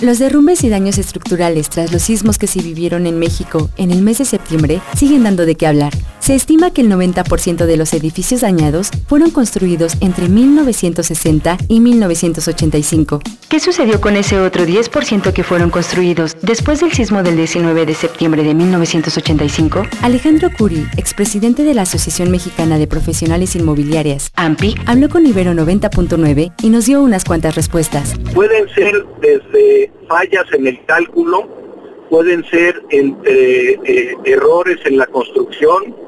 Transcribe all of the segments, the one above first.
Los derrumbes y daños estructurales tras los sismos que se vivieron en México en el mes de septiembre siguen dando de qué hablar. Se estima que el 90% de los edificios dañados fueron construidos entre 1960 y 1985. ¿Qué sucedió con ese otro 10% que fueron construidos después del sismo del 19 de septiembre de 1985? Alejandro Curi, expresidente de la Asociación Mexicana de Profesionales Inmobiliarias, AMPI, habló con Ibero 90.9 y nos dio unas cuantas respuestas. Pueden ser desde fallas en el cálculo, pueden ser entre eh, errores en la construcción,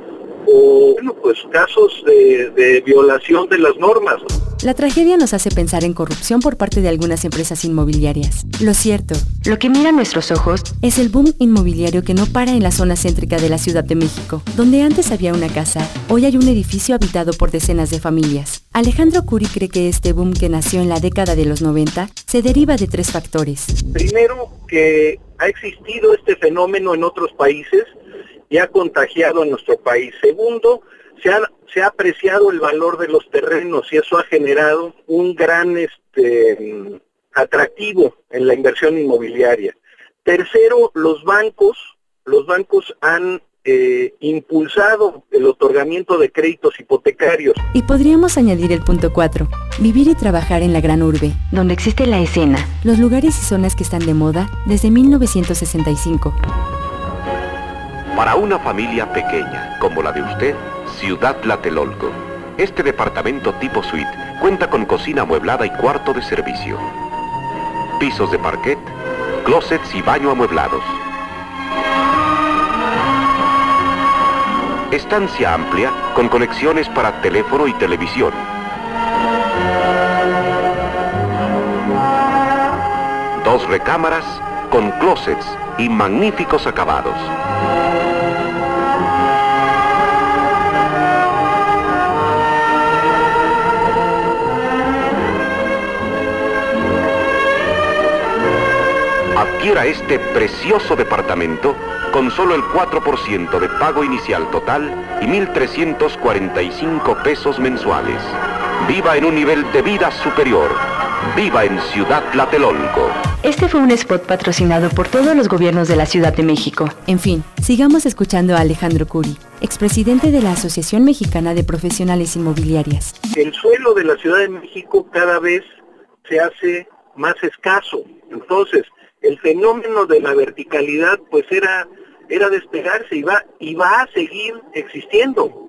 o bueno, pues casos de, violación de las normas. La tragedia nos hace pensar en corrupción por parte de algunas empresas inmobiliarias. Lo cierto, lo que mira nuestros ojos es el boom inmobiliario que no para en la zona céntrica de la Ciudad de México, donde antes había una casa, hoy hay un edificio habitado por decenas de familias. Alejandro Curi cree que este boom que nació en la década de los 90 se deriva de tres factores. Primero, que ha existido este fenómeno en otros países y ha contagiado en nuestro país. Segundo, se ha, se ha apreciado el valor de los terrenos y eso ha generado un gran este, atractivo en la inversión inmobiliaria. Tercero, los bancos, los bancos han eh, impulsado el otorgamiento de créditos hipotecarios. Y podríamos añadir el punto 4, vivir y trabajar en la gran urbe, donde existe la escena, los lugares y zonas que están de moda desde 1965. Para una familia pequeña como la de usted, Ciudad Tlatelolco, este departamento tipo suite cuenta con cocina amueblada y cuarto de servicio. Pisos de parquet, closets y baño amueblados. Estancia amplia con conexiones para teléfono y televisión. Dos recámaras con closets y magníficos acabados. Adquiera este precioso departamento con solo el 4% de pago inicial total y 1.345 pesos mensuales. Viva en un nivel de vida superior. Viva en Ciudad Tlatelolco. Este fue un spot patrocinado por todos los gobiernos de la Ciudad de México. En fin, sigamos escuchando a Alejandro Curi, expresidente de la Asociación Mexicana de Profesionales Inmobiliarias. El suelo de la Ciudad de México cada vez se hace más escaso. Entonces, el fenómeno de la verticalidad pues era, era despegarse y va, y va a seguir existiendo,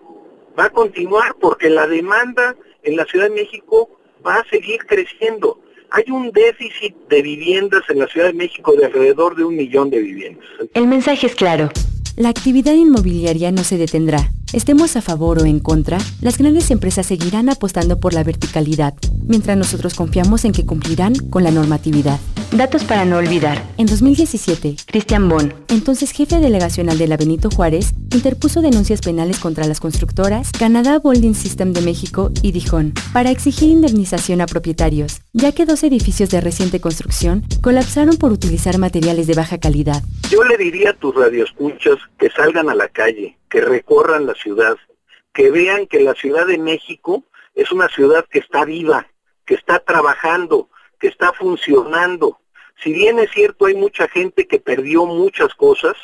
va a continuar porque la demanda en la Ciudad de México va a seguir creciendo. Hay un déficit de viviendas en la Ciudad de México de alrededor de un millón de viviendas. El mensaje es claro. La actividad inmobiliaria no se detendrá. Estemos a favor o en contra, las grandes empresas seguirán apostando por la verticalidad, mientras nosotros confiamos en que cumplirán con la normatividad. Datos para no olvidar. En 2017, Cristian Bon, entonces jefe delegacional de la Benito Juárez, interpuso denuncias penales contra las constructoras Canadá Building System de México y Dijon para exigir indemnización a propietarios, ya que dos edificios de reciente construcción colapsaron por utilizar materiales de baja calidad. Yo le diría a tus radioescuchas que salgan a la calle, que recorran la ciudad, que vean que la Ciudad de México es una ciudad que está viva, que está trabajando, que está funcionando. Si bien es cierto hay mucha gente que perdió muchas cosas,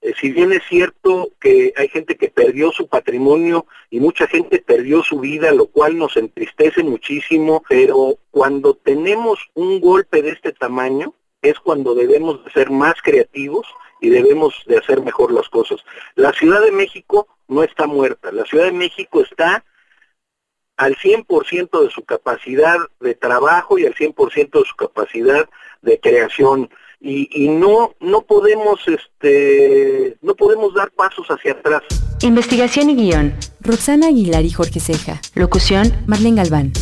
eh, si bien es cierto que hay gente que perdió su patrimonio y mucha gente perdió su vida, lo cual nos entristece muchísimo, pero cuando tenemos un golpe de este tamaño es cuando debemos de ser más creativos y debemos de hacer mejor las cosas. La Ciudad de México no está muerta, la Ciudad de México está al 100% de su capacidad de trabajo y al 100% de su capacidad de creación y, y, no no podemos este no podemos dar pasos hacia atrás. Investigación y guion. Roxana Aguilar y Jorge Ceja. Locución Marlene Galván.